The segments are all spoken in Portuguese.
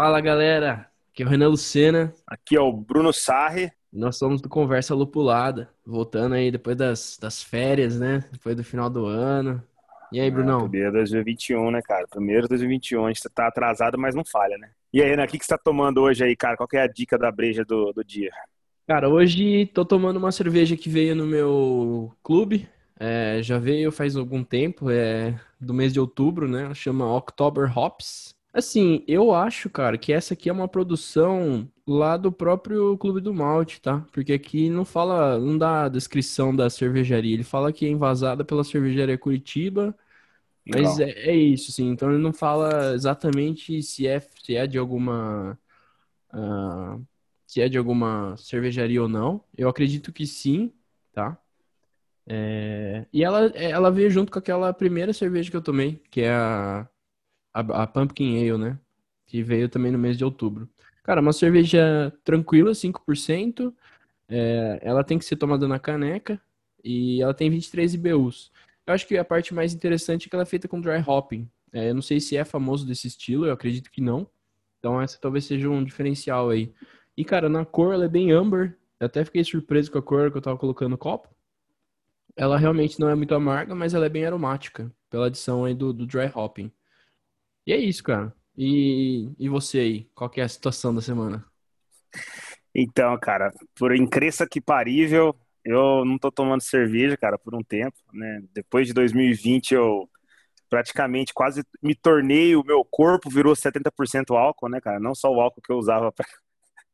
Fala galera, aqui é o Renan Lucena. Aqui é o Bruno Sarri. Nós somos do Conversa Lupulada, voltando aí depois das, das férias, né? Depois do final do ano. E aí, Brunão? É, primeiro 2021, né, cara? Primeiro 2021. A gente tá atrasado, mas não falha, né? E aí, Renan, o que, que você tá tomando hoje aí, cara? Qual que é a dica da breja do, do dia? Cara, hoje tô tomando uma cerveja que veio no meu clube. É, já veio faz algum tempo, é do mês de outubro, né? Chama October Hops. Assim, eu acho, cara, que essa aqui é uma produção lá do próprio Clube do Malte, tá? Porque aqui não fala, não dá a descrição da cervejaria. Ele fala que é envasada pela cervejaria Curitiba, mas é, é, isso, sim. Então ele não fala exatamente se é, se é de alguma. Uh, se é de alguma cervejaria ou não. Eu acredito que sim, tá? É, e ela, ela veio junto com aquela primeira cerveja que eu tomei, que é a a, a Pumpkin Ale, né? Que veio também no mês de outubro. Cara, uma cerveja tranquila, 5%. É, ela tem que ser tomada na caneca e ela tem 23 IBUs. Eu acho que a parte mais interessante é que ela é feita com dry hopping. É, eu não sei se é famoso desse estilo, eu acredito que não. Então essa talvez seja um diferencial aí. E cara, na cor ela é bem amber. Eu até fiquei surpreso com a cor que eu tava colocando no copo. Ela realmente não é muito amarga, mas ela é bem aromática, pela adição aí do, do dry hopping. E é isso, cara. E, e você aí? Qual que é a situação da semana? Então, cara, por incrível que parível, eu não tô tomando cerveja, cara, por um tempo, né? Depois de 2020 eu praticamente quase me tornei, o meu corpo virou 70% álcool, né, cara? Não só o álcool que eu usava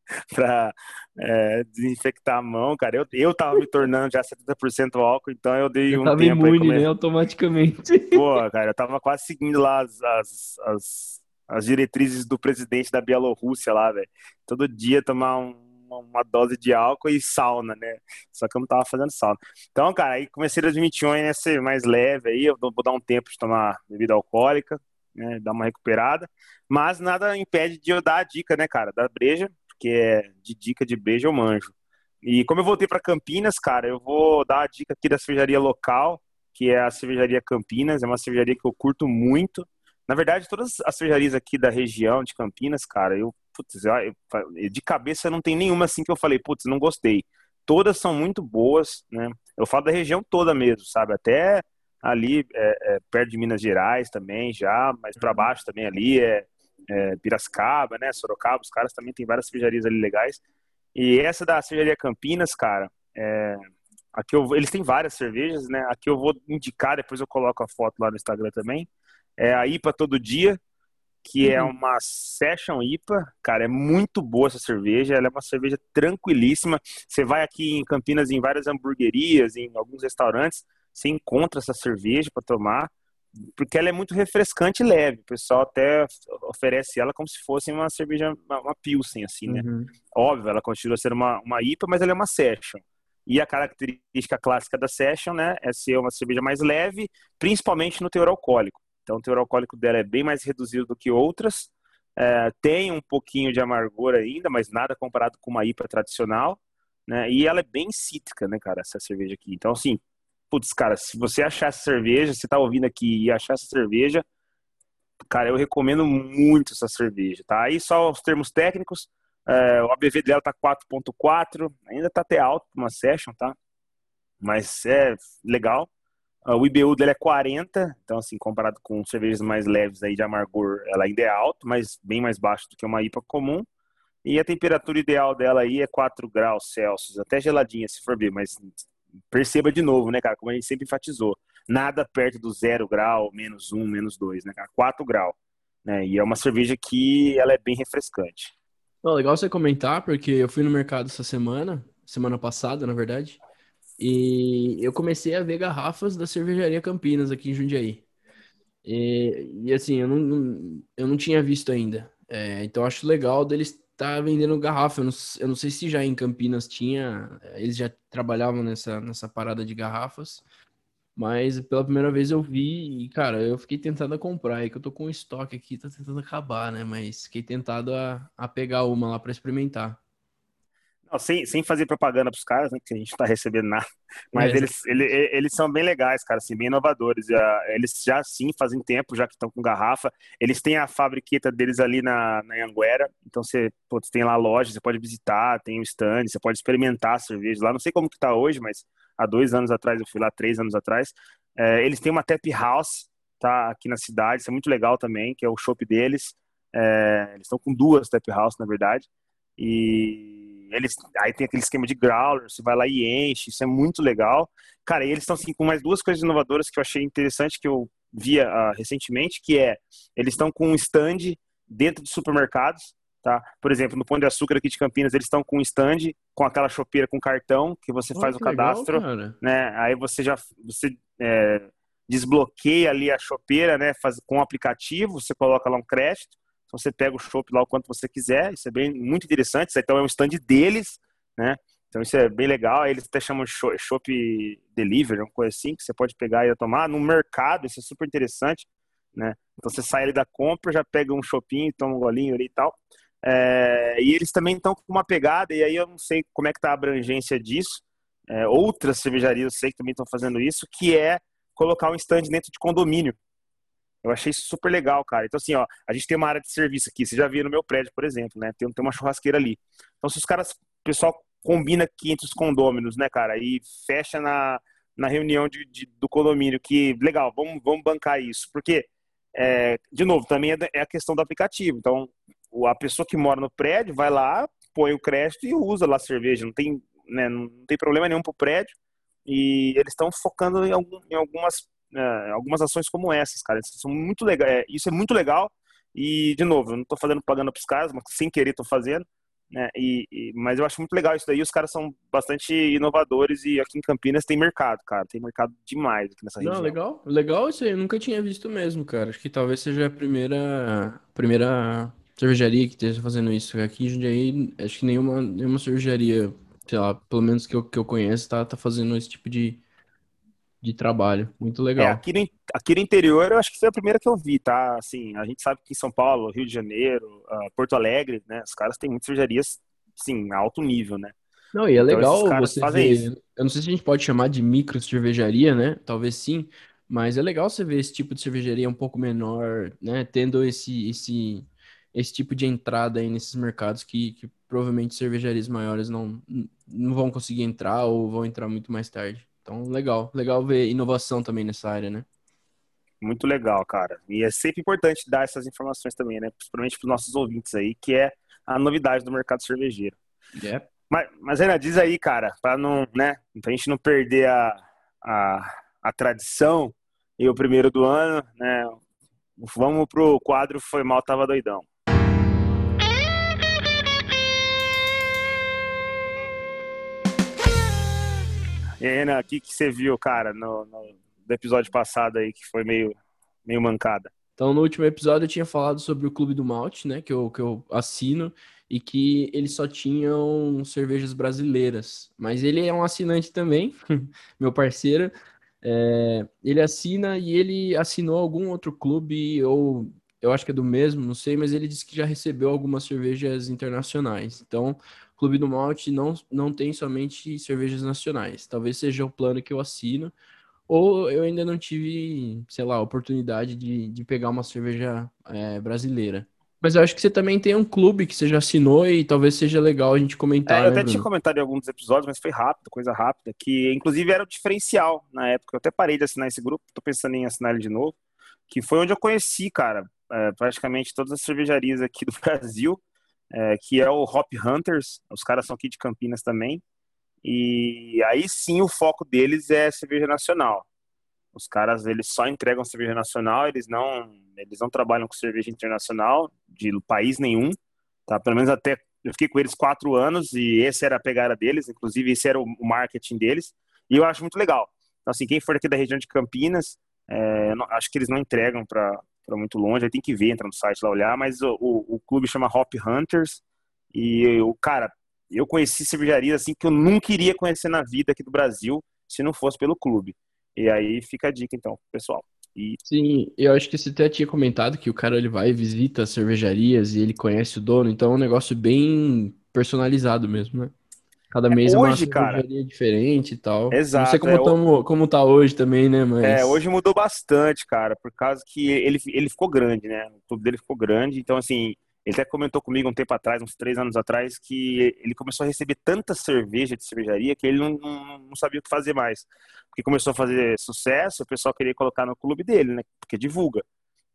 pra, pra é, desinfectar a mão, cara. Eu, eu tava me tornando já 70% álcool, então eu dei eu um tava tempo imune, aí, né, automaticamente. Pô, cara, eu tava quase seguindo lá as, as, as, as diretrizes do presidente da Bielorrússia lá, velho. Todo dia tomar um, uma dose de álcool e sauna, né? Só que eu não tava fazendo sauna. Então, cara, aí comecei 2021 a ser mais leve aí, eu vou dar um tempo de tomar bebida alcoólica, né, dar uma recuperada, mas nada impede de eu dar a dica, né, cara, da breja, porque é de dica de breja eu manjo. E como eu voltei para Campinas, cara, eu vou dar a dica aqui da cervejaria local, que é a cervejaria Campinas, é uma cervejaria que eu curto muito. Na verdade, todas as cervejarias aqui da região de Campinas, cara, eu, putz, de cabeça não tem nenhuma assim que eu falei, putz, não gostei. Todas são muito boas, né? Eu falo da região toda mesmo, sabe? Até ali é, é, perto de Minas Gerais também, já, mas para uhum. baixo também ali é é, Piracicaba, né, Sorocaba, os caras também tem várias cervejarias ali legais. E essa da cervejaria Campinas, cara, é, aqui eu, eles têm várias cervejas, né? Aqui eu vou indicar, depois eu coloco a foto lá no Instagram também. É a IPA Todo Dia, que é uhum. é uma Session IPA. Cara, é muito boa essa cerveja. Ela é uma cerveja tranquilíssima. Você vai aqui em Campinas em várias hamburguerias, em alguns restaurantes, você encontra essa cerveja para tomar porque ela é muito refrescante e leve. O pessoal até oferece ela como se fosse uma cerveja, uma, uma Pilsen, assim, né? Uhum. Óbvio, ela continua sendo uma, uma IPA, mas ela é uma Session. E a característica clássica da Session, né, é ser uma cerveja mais leve, principalmente no teor alcoólico. Então, o teor alcoólico dela é bem mais reduzido do que outras. É, tem um pouquinho de amargor ainda, mas nada comparado com uma IPA tradicional. Né? E ela é bem cítrica, né, cara, essa cerveja aqui. Então, assim, putz, cara, se você achar essa cerveja, você tá ouvindo aqui e achar essa cerveja, cara, eu recomendo muito essa cerveja, tá? Aí só os termos técnicos, é, o ABV dela tá 4.4, ainda tá até alto uma session, tá? Mas é legal. O IBU dela é 40, então assim, comparado com cervejas mais leves aí de amargor, ela ainda é alto, mas bem mais baixo do que uma IPA comum. E a temperatura ideal dela aí é 4 graus Celsius, até geladinha se for ver, mas perceba de novo, né, cara, como a gente sempre enfatizou, nada perto do zero grau, menos um, menos dois, né, cara, quatro grau, né, e é uma cerveja que ela é bem refrescante. Oh, legal você comentar, porque eu fui no mercado essa semana, semana passada, na verdade, e eu comecei a ver garrafas da cervejaria Campinas aqui em Jundiaí. E, e assim, eu não, não, eu não tinha visto ainda. É, então acho legal deles tá vendendo garrafa. Eu não, eu não, sei se já em Campinas tinha, eles já trabalhavam nessa, nessa parada de garrafas, mas pela primeira vez eu vi e, cara, eu fiquei tentado a comprar. É que eu tô com um estoque aqui, tá tentando acabar, né? Mas fiquei tentado a, a pegar uma lá para experimentar. Sem, sem fazer propaganda pros caras, né? Que a gente não tá recebendo nada. Mas é, eles, ele, eles são bem legais, cara, assim, bem inovadores. Eles já sim fazem tempo, já que estão com garrafa. Eles têm a fabriqueta deles ali na, na Anguera. Então você putz, tem lá loja, você pode visitar, tem o stand, você pode experimentar a cerveja lá. Não sei como que tá hoje, mas há dois anos atrás, eu fui lá, três anos atrás. É, eles têm uma tap house, tá? Aqui na cidade, isso é muito legal também, que é o shop deles. É, eles estão com duas tap house, na verdade. E eles aí tem aquele esquema de growler, você vai lá e enche, isso é muito legal. Cara, e eles estão assim com mais duas coisas inovadoras que eu achei interessante que eu via uh, recentemente, que é eles estão com um stand dentro de supermercados, tá? Por exemplo, no Pão de Açúcar aqui de Campinas, eles estão com um stand com aquela chopeira com cartão que você oh, faz que o cadastro, legal, né? Aí você já você é, desbloqueia ali a chopeira, né? Faz com o aplicativo, você coloca lá um crédito você pega o chopp lá o quanto você quiser, isso é bem muito interessante. Isso então é um stand deles, né? Então isso é bem legal. Eles até chamam de chopp delivery, uma coisa assim, que você pode pegar e tomar no mercado, isso é super interessante, né? Então você sai ali da compra, já pega um shopping, toma um golinho ali e tal. É, e eles também estão com uma pegada, e aí eu não sei como é que tá a abrangência disso. É, outras cervejarias eu sei que também estão fazendo isso, que é colocar um stand dentro de condomínio. Eu achei super legal, cara. Então, assim, ó, a gente tem uma área de serviço aqui. Você já viu no meu prédio, por exemplo, né? Tem, tem uma churrasqueira ali. Então, se os caras, o pessoal combina aqui entre os condôminos, né, cara, e fecha na, na reunião de, de do condomínio que, legal, vamos, vamos bancar isso. Porque, é, de novo, também é, é a questão do aplicativo. Então, a pessoa que mora no prédio vai lá, põe o crédito e usa lá a cerveja. Não tem, né, não tem problema nenhum pro prédio. E eles estão focando em, algum, em algumas é, algumas ações como essas, cara. Isso, são muito legal, é, isso é muito legal. E, de novo, eu não estou fazendo propaganda para os caras, mas sem querer estou fazendo. Né? E, e, mas eu acho muito legal isso daí. Os caras são bastante inovadores e aqui em Campinas tem mercado, cara. Tem mercado demais aqui nessa região. Não, legal. Legal isso aí. Eu nunca tinha visto mesmo, cara. Acho que talvez seja a primeira, primeira cervejaria que esteja fazendo isso. Aqui em Jundiaí, acho que nenhuma, nenhuma cervejaria, sei lá, pelo menos que eu, que eu conheço, tá, tá fazendo esse tipo de, de trabalho. Muito é, legal. É, aqui, no, aqui no interior, eu acho que foi a primeira que eu vi, tá? Assim, a gente sabe que em São Paulo, Rio de Janeiro, uh, Porto Alegre, né? Os caras têm muitas cervejarias, sim, alto nível, né? Não, e é então, legal você ver, isso. Eu não sei se a gente pode chamar de micro cervejaria, né? Talvez sim, mas é legal você ver esse tipo de cervejaria um pouco menor, né? Tendo esse, esse, esse tipo de entrada aí nesses mercados que, que provavelmente cervejarias maiores não, não vão conseguir entrar ou vão entrar muito mais tarde. Então, legal. Legal ver inovação também nessa área, né? Muito legal, cara. E é sempre importante dar essas informações também, né? Principalmente para os nossos ouvintes aí, que é a novidade do mercado cervejeiro. Yeah. Mas, mas ainda diz aí, cara, para não, né? Pra gente não perder a, a, a tradição e o primeiro do ano, né? Vamos pro quadro Foi Mal, Tava Doidão. E o que, que você viu, cara, no, no, episódio passado aí, que foi meio, meio mancada? Então, no último episódio eu tinha falado sobre o Clube do Malte, né, que eu, que eu assino, e que eles só tinham cervejas brasileiras. Mas ele é um assinante também, meu parceiro. É, ele assina e ele assinou algum outro clube, ou eu acho que é do mesmo, não sei, mas ele disse que já recebeu algumas cervejas internacionais. Então, Clube do Malte não, não tem somente cervejas nacionais. Talvez seja o plano que eu assino, ou eu ainda não tive, sei lá, oportunidade de, de pegar uma cerveja é, brasileira. Mas eu acho que você também tem um clube que você já assinou e talvez seja legal a gente comentar. É, eu né, até Bruno? tinha comentado em alguns episódios, mas foi rápido, coisa rápida, que inclusive era o diferencial na época. Eu até parei de assinar esse grupo, tô pensando em assinar ele de novo, que foi onde eu conheci, cara, é, praticamente todas as cervejarias aqui do Brasil é, que é o Hop Hunters. Os caras são aqui de Campinas também. E aí sim o foco deles é cerveja nacional. Os caras eles só entregam cerveja nacional, eles não eles não trabalham com cerveja internacional de país nenhum, tá? Pelo menos até eu fiquei com eles quatro anos e esse era a pegada deles, inclusive esse era o marketing deles e eu acho muito legal. Então assim quem for aqui da região de Campinas, é, acho que eles não entregam para para muito longe, aí tem que ver, entrar no site lá olhar, mas o, o, o clube chama Hop Hunters e o cara, eu conheci cervejarias assim que eu não queria conhecer na vida aqui do Brasil se não fosse pelo clube. E aí fica a dica então, pessoal. E... Sim, eu acho que você até tinha comentado que o cara ele vai visita cervejarias e ele conhece o dono, então é um negócio bem personalizado mesmo, né? Cada mês é, hoje, é uma cara, diferente e tal. Exato. Não sei como, é, tamo, como tá hoje também, né, mas... É, hoje mudou bastante, cara, por causa que ele, ele ficou grande, né? O clube dele ficou grande, então assim, ele até comentou comigo um tempo atrás, uns três anos atrás, que ele começou a receber tanta cerveja de cervejaria que ele não, não, não sabia o que fazer mais. Porque começou a fazer sucesso, o pessoal queria colocar no clube dele, né? Porque divulga.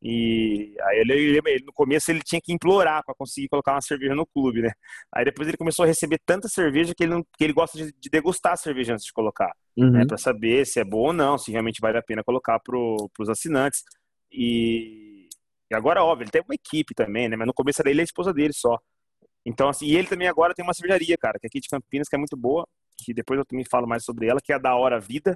E aí ele, ele, ele, no começo ele tinha que implorar para conseguir colocar uma cerveja no clube, né? Aí depois ele começou a receber tanta cerveja que ele, não, que ele gosta de, de degustar a cerveja antes de colocar, né? uhum. né? Para saber se é bom ou não, se realmente vale a pena colocar para os assinantes. E, e, agora, óbvio, ele tem uma equipe também, né? Mas no começo era ele e a esposa dele só. Então, assim, e ele também agora tem uma cervejaria, cara, que é aqui de Campinas, que é muito boa, que depois eu também falo mais sobre ela, que é a da Hora Vida.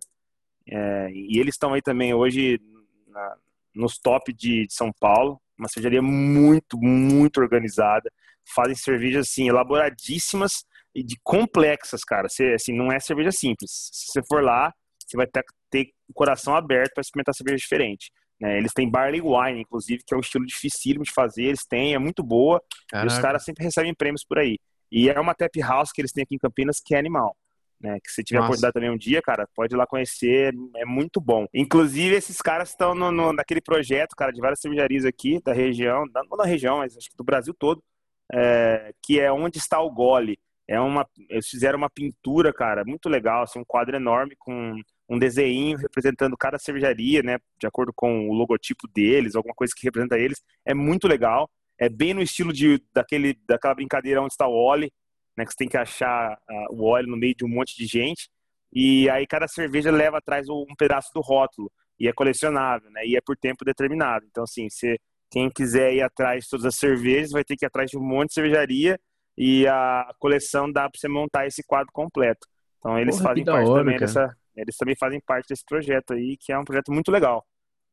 É, e eles estão aí também hoje na, nos top de, de São Paulo, uma cervejaria muito, muito organizada, fazem cervejas assim elaboradíssimas e de complexas, cara. Você, assim, não é cerveja simples. Se você for lá, você vai ter, ter o coração aberto para experimentar cerveja diferente. Né? Eles têm barley wine, inclusive, que é um estilo dificílimo de fazer. Eles têm, é muito boa. Caraca. E os caras sempre recebem prêmios por aí. E é uma tap house que eles têm aqui em Campinas que é animal né? Que se tiver Nossa. oportunidade também um dia, cara, pode ir lá conhecer, é muito bom. Inclusive, esses caras estão no, no, naquele projeto, cara, de várias cervejarias aqui da região, não da região, mas acho que do Brasil todo, é, que é Onde Está o Gole. É uma, eles fizeram uma pintura, cara, muito legal, assim, um quadro enorme com um desenho representando cada cervejaria, né, de acordo com o logotipo deles, alguma coisa que representa eles. É muito legal. É bem no estilo de, daquele, daquela brincadeira onde está o Oli, né? Que você tem que achar uh, o óleo no meio de um monte de gente. E aí cada cerveja leva atrás um pedaço do rótulo. E é colecionável, né? E é por tempo determinado. Então, assim, se quem quiser ir atrás de todas as cervejas, vai ter que ir atrás de um monte de cervejaria e a coleção dá para você montar esse quadro completo. Então, eles Porra, fazem parte hora, também cara. dessa... Eles também fazem parte desse projeto aí, que é um projeto muito legal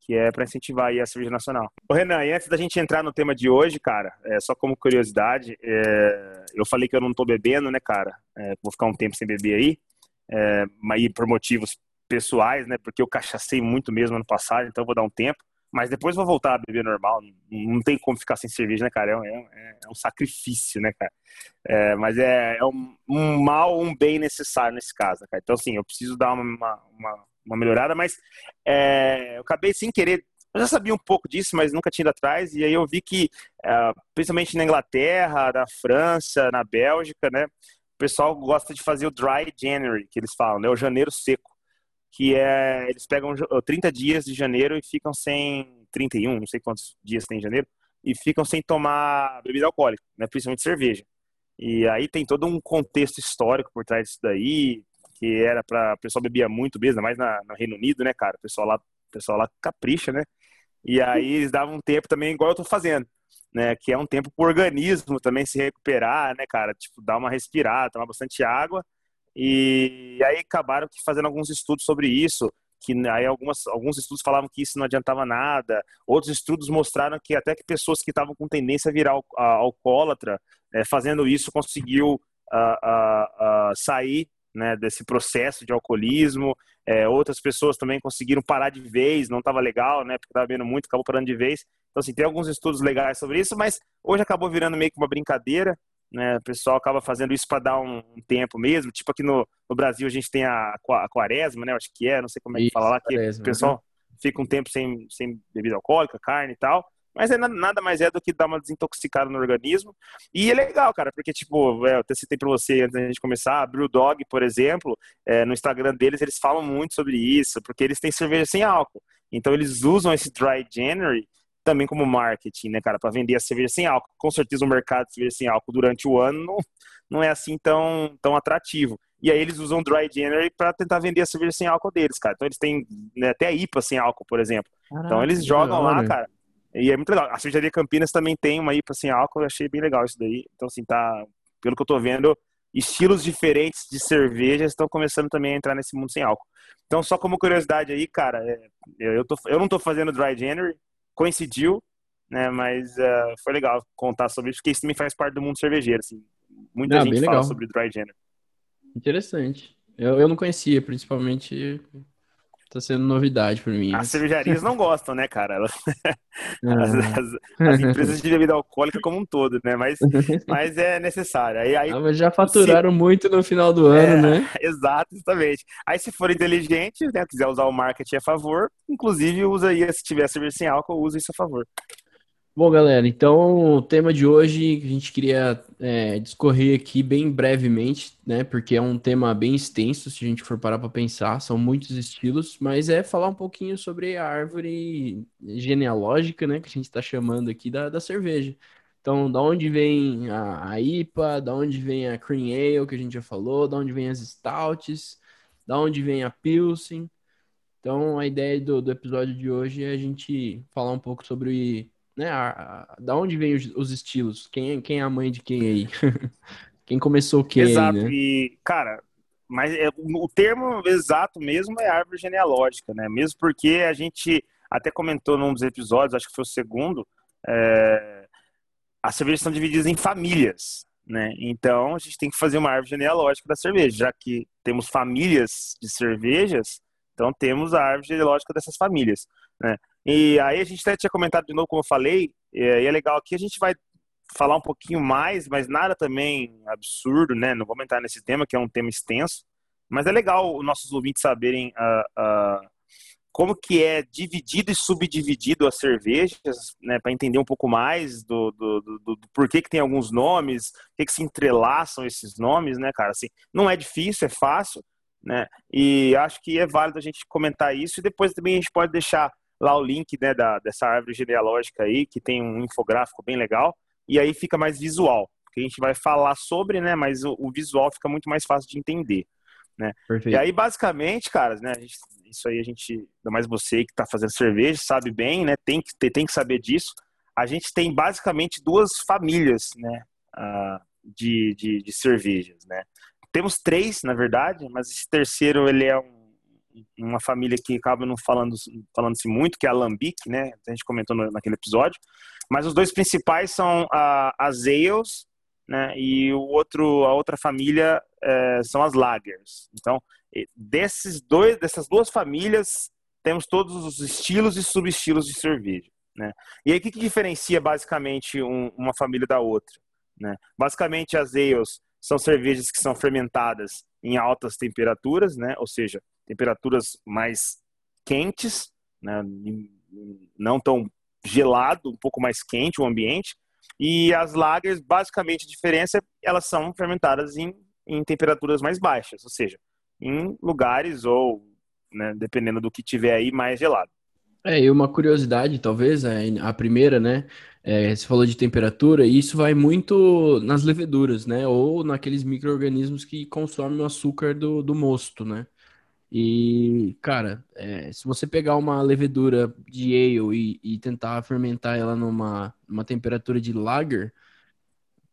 que é para incentivar a cerveja nacional. Ô Renan, e antes da gente entrar no tema de hoje, cara, é, só como curiosidade, é, eu falei que eu não tô bebendo, né, cara? É, vou ficar um tempo sem beber aí, é, mas por motivos pessoais, né? Porque eu cachacei muito mesmo ano passado, então vou dar um tempo. Mas depois vou voltar a beber normal. Não, tem como ficar sem cerveja, né, cara? É, é, é um sacrifício, né, cara? É, mas é, é um, um, mal, um bem necessário nesse caso, né, cara? Então, assim, eu preciso dar uma, uma, uma melhorada, mas é, eu acabei sem querer. Eu já sabia um pouco disso, mas nunca tinha ido atrás. E aí eu vi que, é, principalmente na Inglaterra, na França, na Bélgica, né? O pessoal gosta de fazer o dry January, que eles falam, né? O janeiro seco. Que é. Eles pegam 30 dias de janeiro e ficam sem. 31, não sei quantos dias tem em janeiro. E ficam sem tomar bebida alcoólica, né? Principalmente cerveja. E aí tem todo um contexto histórico por trás disso daí que era para o pessoal bebia muito mesmo, mais na, no Reino Unido, né, cara? O pessoal lá, o pessoal lá capricha, né? E aí eles davam um tempo também igual eu tô fazendo, né? Que é um tempo pro organismo também se recuperar, né, cara? Tipo, dar uma respirada, tomar bastante água. E aí acabaram fazendo alguns estudos sobre isso, que aí algumas, alguns estudos falavam que isso não adiantava nada, outros estudos mostraram que até que pessoas que estavam com tendência a virar alcoólatra, é, fazendo isso, conseguiu uh, uh, uh, sair né, desse processo de alcoolismo. É, outras pessoas também conseguiram parar de vez, não estava legal, né, porque estava vendo muito, acabou parando de vez. Então, assim, tem alguns estudos legais sobre isso, mas hoje acabou virando meio que uma brincadeira, né, o pessoal acaba fazendo isso para dar um, um, tempo mesmo, tipo aqui no, no, Brasil a gente tem a, a quaresma, né, acho que é, não sei como é que isso, fala lá, que quaresma, o pessoal fica um tempo sem, sem bebida alcoólica, carne e tal, mas é nada mais é do que dar uma desintoxicada no organismo. E é legal, cara, porque, tipo, é, eu até citei pra você antes da gente começar, a Brewdog, por exemplo, é, no Instagram deles, eles falam muito sobre isso, porque eles têm cerveja sem álcool. Então, eles usam esse Dry January também como marketing, né, cara, para vender a cerveja sem álcool. Com certeza o mercado de cerveja sem álcool durante o ano não, não é assim tão, tão atrativo. E aí eles usam Dry January para tentar vender a cerveja sem álcool deles, cara. Então eles têm né, até a IPA sem álcool, por exemplo. Caraca, então eles jogam lá, cara e é muito legal. A cervejaria Campinas também tem uma IPA sem álcool, eu achei bem legal isso daí. Então, assim, tá. Pelo que eu tô vendo, estilos diferentes de cerveja estão começando também a entrar nesse mundo sem álcool. Então, só como curiosidade aí, cara, é, eu, tô, eu não tô fazendo Dry January, coincidiu, né? Mas uh, foi legal contar sobre isso, porque isso também faz parte do mundo cervejeiro, assim. Muita ah, gente fala legal. sobre Dry January. Interessante. Eu, eu não conhecia, principalmente Tá sendo novidade para mim. As cervejarias não gostam, né, cara? Elas... As, as, as, empresas de bebida alcoólica como um todo, né? Mas, mas é necessário. Aí, aí, ah, mas já faturaram se... muito no final do ano, é, né? Exato, exatamente. Aí se for inteligente, né, quiser usar o marketing a favor, inclusive usa aí, se tiver cerveja sem álcool, usa isso a favor. Bom, galera, então o tema de hoje a gente queria é, discorrer aqui bem brevemente, né? Porque é um tema bem extenso, se a gente for parar para pensar, são muitos estilos, mas é falar um pouquinho sobre a árvore genealógica, né? Que a gente está chamando aqui da, da cerveja. Então, da onde vem a, a IPA, da onde vem a Cream Ale, que a gente já falou, da onde vem as Stouts, da onde vem a Pilsen. Então, a ideia do, do episódio de hoje é a gente falar um pouco sobre né? A, a, da onde vem os, os, estilos? Quem, é, quem é a mãe de quem aí? quem começou quem? Exato, aí, né? e, cara, mas é, o termo exato mesmo é árvore genealógica, né? Mesmo porque a gente até comentou num dos episódios, acho que foi o segundo, é, as cervejas são divididas em famílias, né? Então a gente tem que fazer uma árvore genealógica da cerveja, já que temos famílias de cervejas, então temos a árvore genealógica dessas famílias, né? E aí a gente até tinha comentado de novo, como eu falei, e é legal aqui, a gente vai falar um pouquinho mais, mas nada também absurdo, né? Não vou entrar nesse tema, que é um tema extenso, mas é legal os nossos ouvintes saberem uh, uh, como que é dividido e subdividido as cervejas, né? Para entender um pouco mais do, do, do, do, porquê que tem alguns nomes, o que, que se entrelaçam esses nomes, né, cara? Assim, não é difícil, é fácil, né? E acho que é válido a gente comentar isso e depois também a gente pode deixar lá o link né, da, dessa árvore genealógica aí, que tem um infográfico bem legal, e aí fica mais visual, porque a gente vai falar sobre, né, mas o, o visual fica muito mais fácil de entender. Né? Perfeito. E aí, basicamente, caras, né, gente, isso aí a gente, ainda mais você que está fazendo cerveja, sabe bem, né, tem que, tem que saber disso. A gente tem basicamente duas famílias, né, uh, de, de, de cervejas, né. Temos três, na verdade, mas esse terceiro, ele é um uma família que acaba não falando falando-se muito, que é a Lambic, né? A gente comentou no, naquele episódio. Mas os dois principais são a, as ales, né? E o outro, a outra família é, são as lagers. Então, desses dois, dessas duas famílias, temos todos os estilos e subestilos de cerveja, né? E aí, o que, que diferencia basicamente um, uma família da outra? Né? Basicamente, as ales são cervejas que são fermentadas em altas temperaturas, né? Ou seja, temperaturas mais quentes, né? não tão gelado, um pouco mais quente o ambiente. E as lagers, basicamente, a diferença elas são fermentadas em, em temperaturas mais baixas, ou seja, em lugares ou, né, dependendo do que tiver aí, mais gelado. É, e uma curiosidade, talvez, é, a primeira, né? É, você falou de temperatura, e isso vai muito nas leveduras, né? Ou naqueles micro-organismos que consomem o açúcar do, do mosto, né? E, cara, é, se você pegar uma levedura de ale e, e, tentar fermentar ela numa, numa temperatura de lager,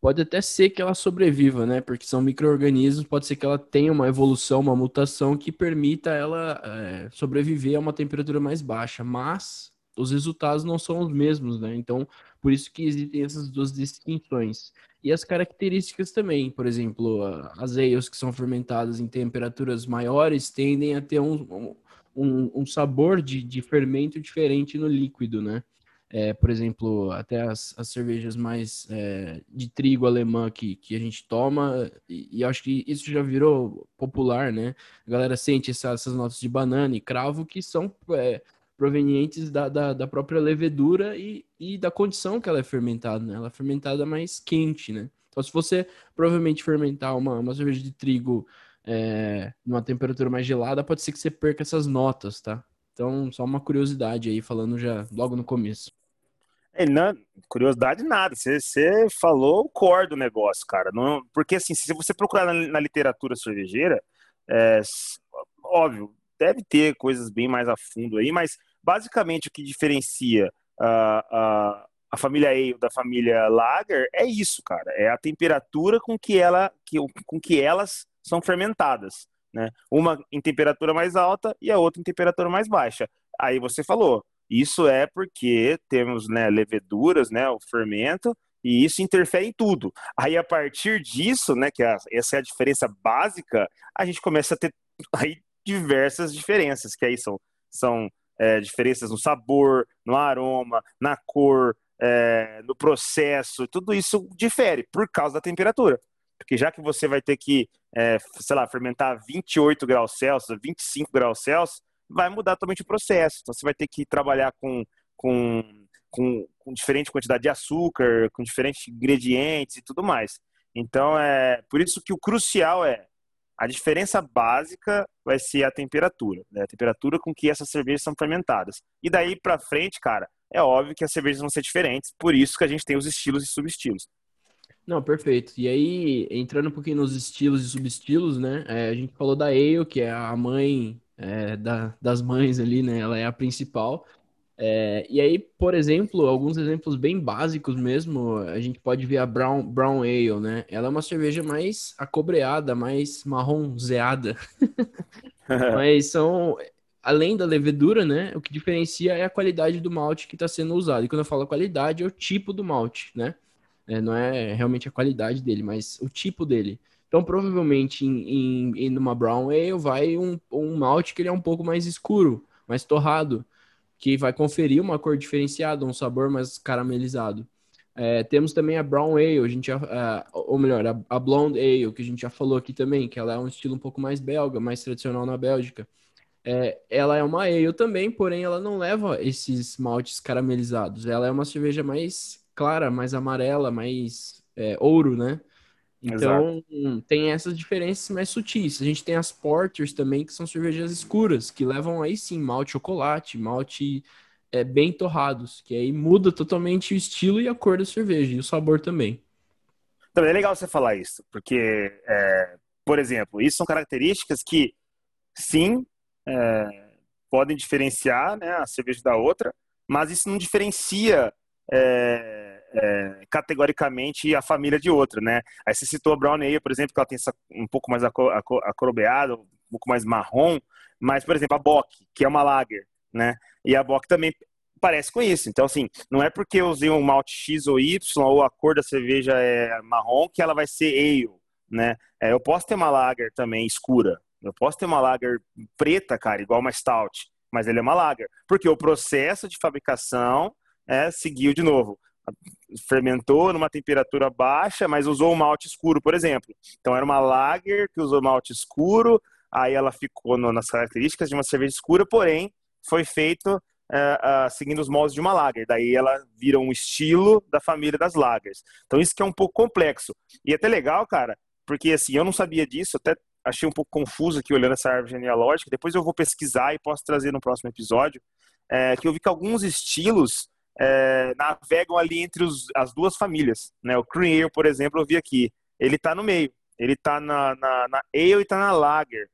pode até ser que ela sobreviva, né? Porque são micro-organismos, pode ser que ela tenha uma evolução, uma mutação que permita ela é, sobreviver a uma temperatura mais baixa, mas os resultados não são os mesmos, né? Então, por isso que existem essas duas distinções. E as características também, por exemplo, as ales que são fermentadas em temperaturas maiores tendem a ter um, um, um sabor de, de fermento diferente no líquido, né? É, por exemplo, até as, as cervejas mais é, de trigo alemã que, que a gente toma, e, e, acho que isso já virou popular, né? A galera sente essa, essas notas de banana e cravo que são é, provenientes da, da, da, própria levedura e, e da condição que ela é fermentada, né? Ela é fermentada mais quente, né? Então, se você provavelmente fermentar uma, uma cerveja de trigo é, numa temperatura mais gelada, pode ser que você perca essas notas, tá? Então, só uma curiosidade aí, falando já logo no começo. É, não, curiosidade nada, você, falou o core do negócio, cara. Não, porque, assim, se você procurar na, na literatura cervejeira, é, óbvio, deve ter coisas bem mais a fundo aí, mas basicamente o que diferencia a, a, a família Ale da família Lager é isso, cara. É a temperatura com que, ela, que, com que elas são fermentadas. Né? Uma em temperatura mais alta e a outra em temperatura mais baixa. Aí você falou, isso é porque temos né, leveduras, né, o fermento, e isso interfere em tudo. Aí a partir disso, né, que é essa é a diferença básica, a gente começa a ter aí diversas diferenças, que aí são, são é, diferenças no sabor, no aroma, na cor, é, no processo, tudo isso difere por causa da temperatura. Porque já que você vai ter que, é, sei lá, fermentar 28 graus Celsius, 25 graus Celsius, vai mudar totalmente o processo. Então você vai ter que trabalhar com, com, com, com diferente quantidade de açúcar, com diferentes ingredientes e tudo mais. Então é por isso que o crucial é a diferença básica vai ser a temperatura, né? a temperatura com que essas cervejas são fermentadas. E daí para frente, cara, é óbvio que as cervejas vão ser diferentes, por isso que a gente tem os estilos e subestilos. Não, perfeito. E aí, entrando um pouquinho nos estilos e subestilos, né? É, a gente falou da Ale, que é a mãe é, da, das mães ali, né? Ela é a principal. É, e aí, por exemplo, alguns exemplos bem básicos mesmo, a gente pode ver a Brown, Brown Ale, né? Ela é uma cerveja mais acobreada, mais marronzeada. Mas são, além da levedura, né? O que diferencia é a qualidade do malte que está sendo usado. E quando eu falo qualidade, é o tipo do malte, né? É, não é realmente a qualidade dele, mas o tipo dele. Então, provavelmente, em, em, em uma Brown Ale, vai um, um malte que ele é um pouco mais escuro, mais torrado que vai conferir uma cor diferenciada, um sabor mais caramelizado. É, temos também a Brown Ale, a gente já, ou melhor, a, a, Blonde Ale, que a gente já falou aqui também, que ela é um estilo um pouco mais belga, mais tradicional na Bélgica. É, ela é uma ale também, porém ela não leva esses maltes caramelizados. Ela é uma cerveja mais clara, mais amarela, mais é, ouro, né? Então, Exato. tem essas diferenças mais sutis. A gente tem as porters também, que são cervejas escuras, que levam aí sim malte chocolate, malte é, bem torrados, que aí muda totalmente o estilo e a cor da cerveja, e o sabor também. Também é legal você falar isso, porque, é, por exemplo, isso são características que, sim, é, podem diferenciar né, a cerveja da outra, mas isso não diferencia é, é, categoricamente a família de outra, né? Aí você citou a Brown por exemplo, que ela tem essa, um pouco mais acrobeada, um pouco mais marrom, mas, por exemplo, a Bock, que é uma lager, né? E a Bock também parece com isso. Então, assim, não é porque eu usei um malte X ou Y ou a cor da cerveja é marrom que ela vai ser ale, né? É, eu posso ter uma lager também escura. Eu posso ter uma lager preta, cara, igual uma stout, mas ele é uma lager, porque o processo de fabricação é, seguiu de novo fermentou numa temperatura baixa, mas usou um malte escuro, por exemplo. Então era uma lager que usou malte escuro, aí ela ficou no, nas características de uma cerveja escura, porém foi feito uh, uh, seguindo os moldes de uma lager. Daí ela vira um estilo da família das lagers. Então isso que é um pouco complexo. E é até legal, cara, porque assim, eu não sabia disso, até achei um pouco confuso aqui olhando essa árvore genealógica. Depois eu vou pesquisar e posso trazer no próximo episódio, é, que eu vi que alguns estilos é, navegam ali entre os, as duas famílias. Né? O Cream por exemplo, eu vi aqui. Ele está no meio. Ele está na, na, na Ale e está na Lager.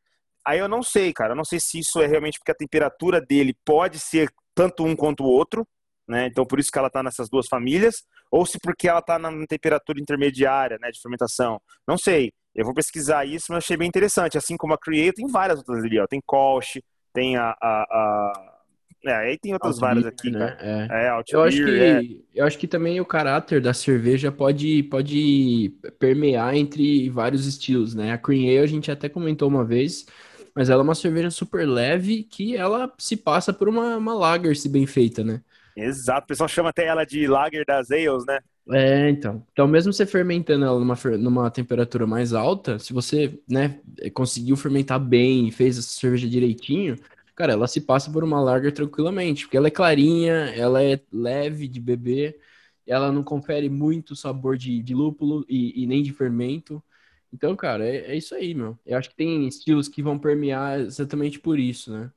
Aí eu não sei, cara. Eu não sei se isso é realmente porque a temperatura dele pode ser tanto um quanto o outro. Né? Então, por isso que ela está nessas duas famílias. Ou se porque ela está na temperatura intermediária né, de fermentação. Não sei. Eu vou pesquisar isso, mas achei bem interessante. Assim como a Create, tem várias outras ali. Ó. Tem Kolsch, tem a, a é, aí tem outras várias aqui, né? É. é eu acho que é. eu acho que também o caráter da cerveja pode pode permear entre vários estilos, né? A Cream Ale a gente até comentou uma vez, mas ela é uma cerveja super leve que ela se passa por uma, uma lager se bem feita, né? Exato, o pessoal chama até ela de lager das ales, né? É, então. Então, mesmo você fermentando ela numa, numa temperatura mais alta, se você, né, conseguiu fermentar bem e fez essa cerveja direitinho, cara, ela se passa por uma lager tranquilamente, porque ela é clarinha, ela é leve de beber, ela não confere muito sabor de, de lúpulo e, e, nem de fermento. Então, cara, é, é, isso aí, meu. Eu acho que tem estilos que vão permear exatamente por isso, né?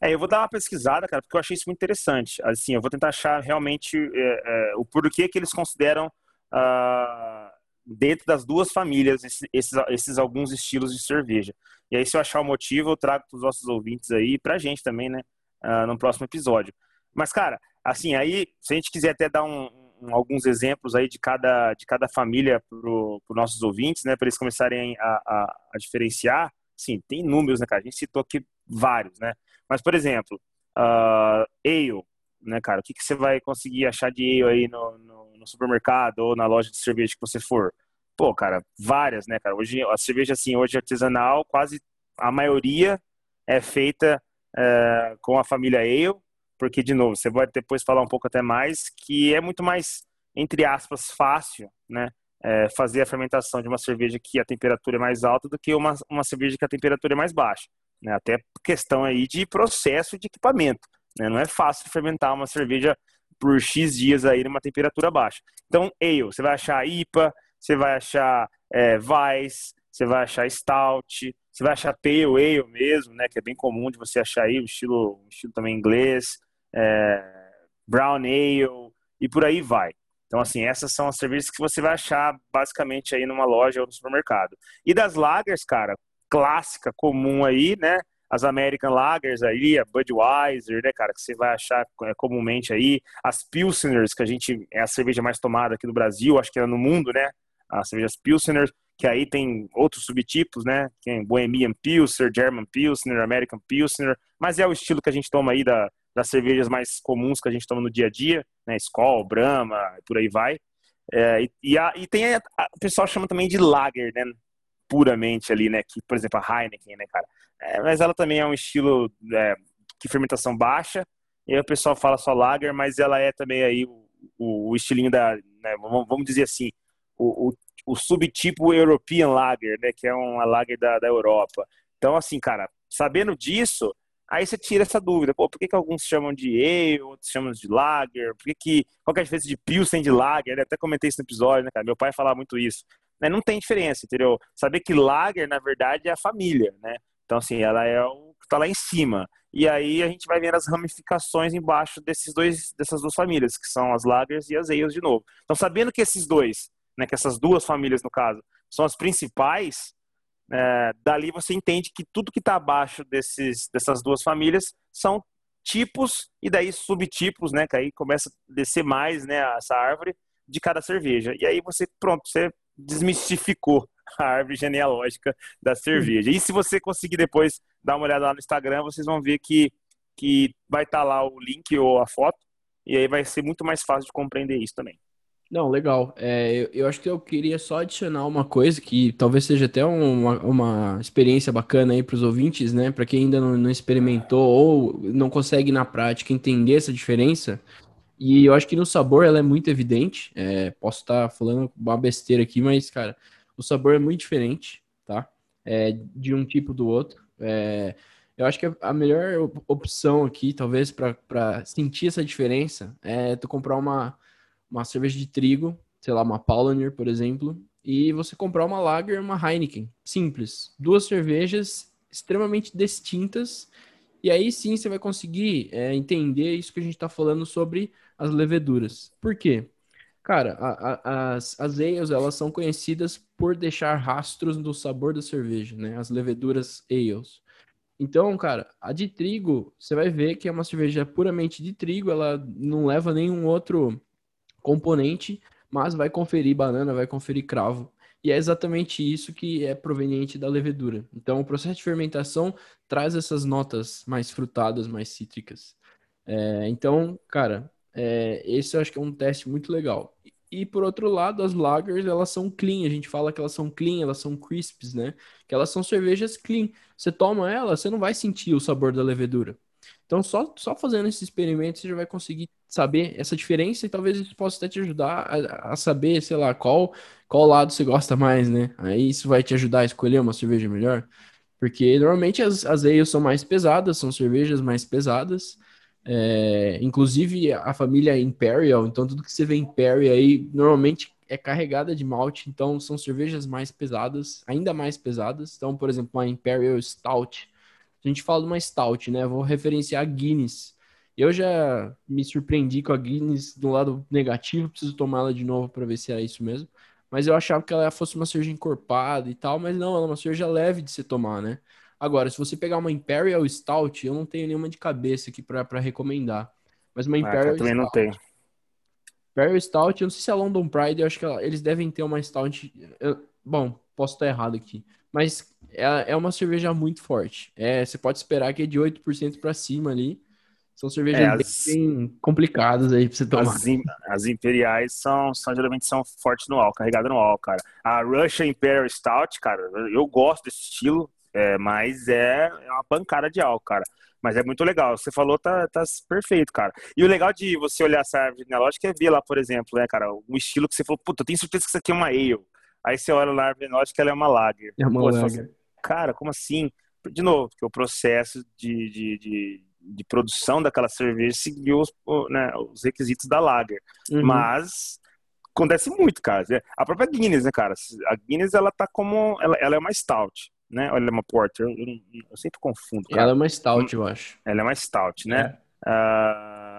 É, eu vou dar uma pesquisada, cara, porque eu achei isso muito interessante. Assim, eu vou tentar achar realmente é, é, o porquê que eles consideram uh, dentro das duas famílias esses, esses, esses alguns estilos de cerveja. E aí, se eu achar o motivo, eu trago para os nossos ouvintes aí, para a gente também, né? Uh, no próximo episódio. Mas, cara, assim, aí, se a gente quiser até dar um, um, alguns exemplos aí de cada, de cada família para os nossos ouvintes, né? Para eles começarem a, a, a, diferenciar, sim, tem números, né, cara? A gente citou aqui vários, né? Mas, por exemplo, uh, ale, né, cara? O que, que você vai conseguir achar de ale aí no, no, no supermercado ou na loja de cerveja que você for? Pô, cara, várias, né, cara? Hoje, a cerveja, assim, hoje artesanal, quase a maioria é feita é, com a família Ale, porque, de novo, você vai depois falar um pouco até mais, que é muito mais, entre aspas, fácil, né? É, fazer a fermentação de uma cerveja que a temperatura é mais alta do que uma, uma cerveja que a temperatura é mais baixa. Né? Até questão aí de processo de equipamento. Né? Não é fácil fermentar uma cerveja por X dias aí numa temperatura baixa. Então, ale, você vai achar IPA, você vai achar é, Weiss, você vai achar Stout, você vai achar Pale Ale mesmo, né? Que é bem comum de você achar aí, o estilo, um estilo também inglês, é, Brown Ale e por aí vai. Então, assim, essas são as cervejas que você vai achar basicamente aí numa loja ou no supermercado. E das lagers, cara, clássica, comum aí, né? As American Lagers aí, a Budweiser, né, cara, que você vai achar é, comumente aí. As Pilsners, que a gente é a cerveja mais tomada aqui no Brasil, acho que é no mundo, né? As cervejas Pilsner, que aí tem outros subtipos, né? Tem Bohemian Pilsner, German Pilsner, American Pilsner, mas é o estilo que a gente toma aí da, das cervejas mais comuns que a gente toma no dia a dia, né? Skol, Brahma, por aí vai. É, e, e, a, e tem a, a, o pessoal chama também de lager, né? Puramente ali, né? Que, por exemplo, a Heineken, né, cara? É, mas ela também é um estilo é, que fermentação baixa. E aí o pessoal fala só lager, mas ela é também aí o, o, o estilinho da, né, vamos dizer assim, o, o, o, subtipo European Lager, né, que é uma lager da, da Europa. Então, assim, cara, sabendo disso, Aí você tira essa dúvida, pô, por que, que alguns chamam de ale, outros chamam de lager, por que, que qual que é a diferença de pilsen de lager? Eu até comentei isso no episódio, né, cara? Meu pai falava muito isso. Né? Não tem diferença, entendeu? Saber que lager, na verdade, é a família, né? Então, assim, ela é o que tá lá em cima. E aí a gente vai vendo as ramificações embaixo desses dois, dessas duas famílias, que são as lagers e as ales de novo. Então, sabendo que esses dois, né, que essas duas famílias, no caso, são as principais, é, dali você entende que tudo que está abaixo desses, dessas duas famílias são tipos e daí subtipos, né? Que aí começa a descer mais, né? Essa árvore de cada cerveja. E aí você, pronto, você desmistificou a árvore genealógica da cerveja. E se você conseguir depois dar uma olhada lá no Instagram, vocês vão ver que, que vai estar tá lá o link ou a foto. E aí vai ser muito mais fácil de compreender isso também. Não, legal. É, eu, eu, acho que eu queria só adicionar uma coisa que talvez seja até uma, uma experiência bacana aí para os ouvintes, né? Para quem ainda não, não, experimentou ou não consegue na prática entender essa diferença. E eu acho que no sabor ela é muito evidente. É, posso estar falando uma besteira aqui, mas, cara, o sabor é muito diferente, tá? É, de um tipo do outro. É, eu acho que a melhor opção aqui, talvez, para sentir essa diferença, é tu comprar uma uma cerveja de trigo, sei lá, uma Paulaner, por exemplo, e você comprar uma Lager e uma Heineken. Simples. Duas cervejas extremamente distintas. E aí sim você vai conseguir é, entender isso que a gente está falando sobre as leveduras. Por quê? Cara, a, a, as, as ales, elas são conhecidas por deixar rastros no sabor da cerveja, né? As leveduras ales. Então, cara, a de trigo, você vai ver que é uma cerveja puramente de trigo, ela não leva nenhum outro componente, mas vai conferir banana, vai conferir cravo. E é exatamente isso que é proveniente da levedura. Então, o processo de fermentação traz essas notas mais frutadas, mais cítricas. É, então, cara, é, esse eu acho que é um teste muito legal. E por outro lado, as lagers, elas são clean. A gente fala que elas são clean, elas são crisps, né? Que elas são cervejas clean. Você toma ela, você não vai sentir o sabor da levedura. Então, só, só fazendo esse experimento, você já vai conseguir saber essa diferença e talvez isso possa até te ajudar a, a, saber, sei lá, qual, qual lado você gosta mais, né? Aí isso vai te ajudar a escolher uma cerveja melhor. Porque normalmente as, as ales são mais pesadas, são cervejas mais pesadas. É, inclusive a família Imperial, então tudo que você vê Imperial aí normalmente é carregada de malte, então são cervejas mais pesadas, ainda mais pesadas. Então, por exemplo, a Imperial Stout. A gente fala de uma Stout, né? Vou referenciar a Guinness. Eu já me surpreendi com a Guinness do lado negativo, preciso tomá-la de novo para ver se é isso mesmo. Mas eu achava que ela fosse uma cerveja encorpada e tal, mas não, ela é uma cerveja leve de se tomar, né? Agora, se você pegar uma Imperial Stout, eu não tenho nenhuma de cabeça aqui para recomendar. Mas uma ah, Imperial ah, também Stout, não tenho. Imperial Stout, eu não sei se é London Pride, eu acho que ela, eles devem ter uma Stout. Eu, bom, posso estar errado aqui. Mas é, é uma cerveja muito forte. É, você pode esperar que é de 8% para cima ali. São cervejas é, as, bem complicadas aí pra você tomar. As, as, imperiais são, são geralmente são fortes no álcool, carregadas no álcool, cara. A Russian Imperial Stout, cara, eu gosto desse estilo. É, mas é, é uma pancada de álcool, cara. Mas é muito legal. Você falou, tá, tá perfeito, cara. E o legal de você olhar essa árvore genealógica é ver lá, por exemplo, né, cara, um estilo que você falou, puta, eu tenho certeza que isso aqui é uma ale. Aí você olha na árvore genealógica, ela é uma lager. É uma Pô, lager. cara, como assim? De novo, porque o processo de, de, de, de produção daquela cerveja seguiu os, né, os requisitos da lager. Uhum. Mas acontece muito, cara. A própria Guinness, né, cara? A Guinness, ela tá como... Ela, ela é uma stout né? Ou ela é uma porter? Eu, eu, eu sempre confundo. Cara. Ela é uma stout, eu acho. Ela é uma stout, né? É. Uh,